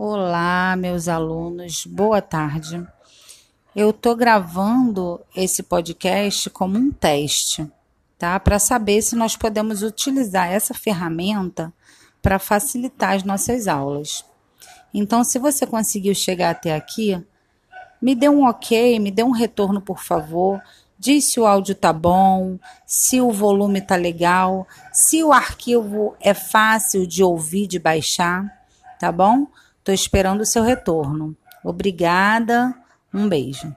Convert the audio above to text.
Olá, meus alunos, boa tarde. Eu estou gravando esse podcast como um teste, tá? Para saber se nós podemos utilizar essa ferramenta para facilitar as nossas aulas. Então, se você conseguiu chegar até aqui, me dê um ok, me dê um retorno, por favor. Diz se o áudio tá bom, se o volume tá legal, se o arquivo é fácil de ouvir, de baixar, tá bom? Estou esperando o seu retorno. Obrigada, um beijo.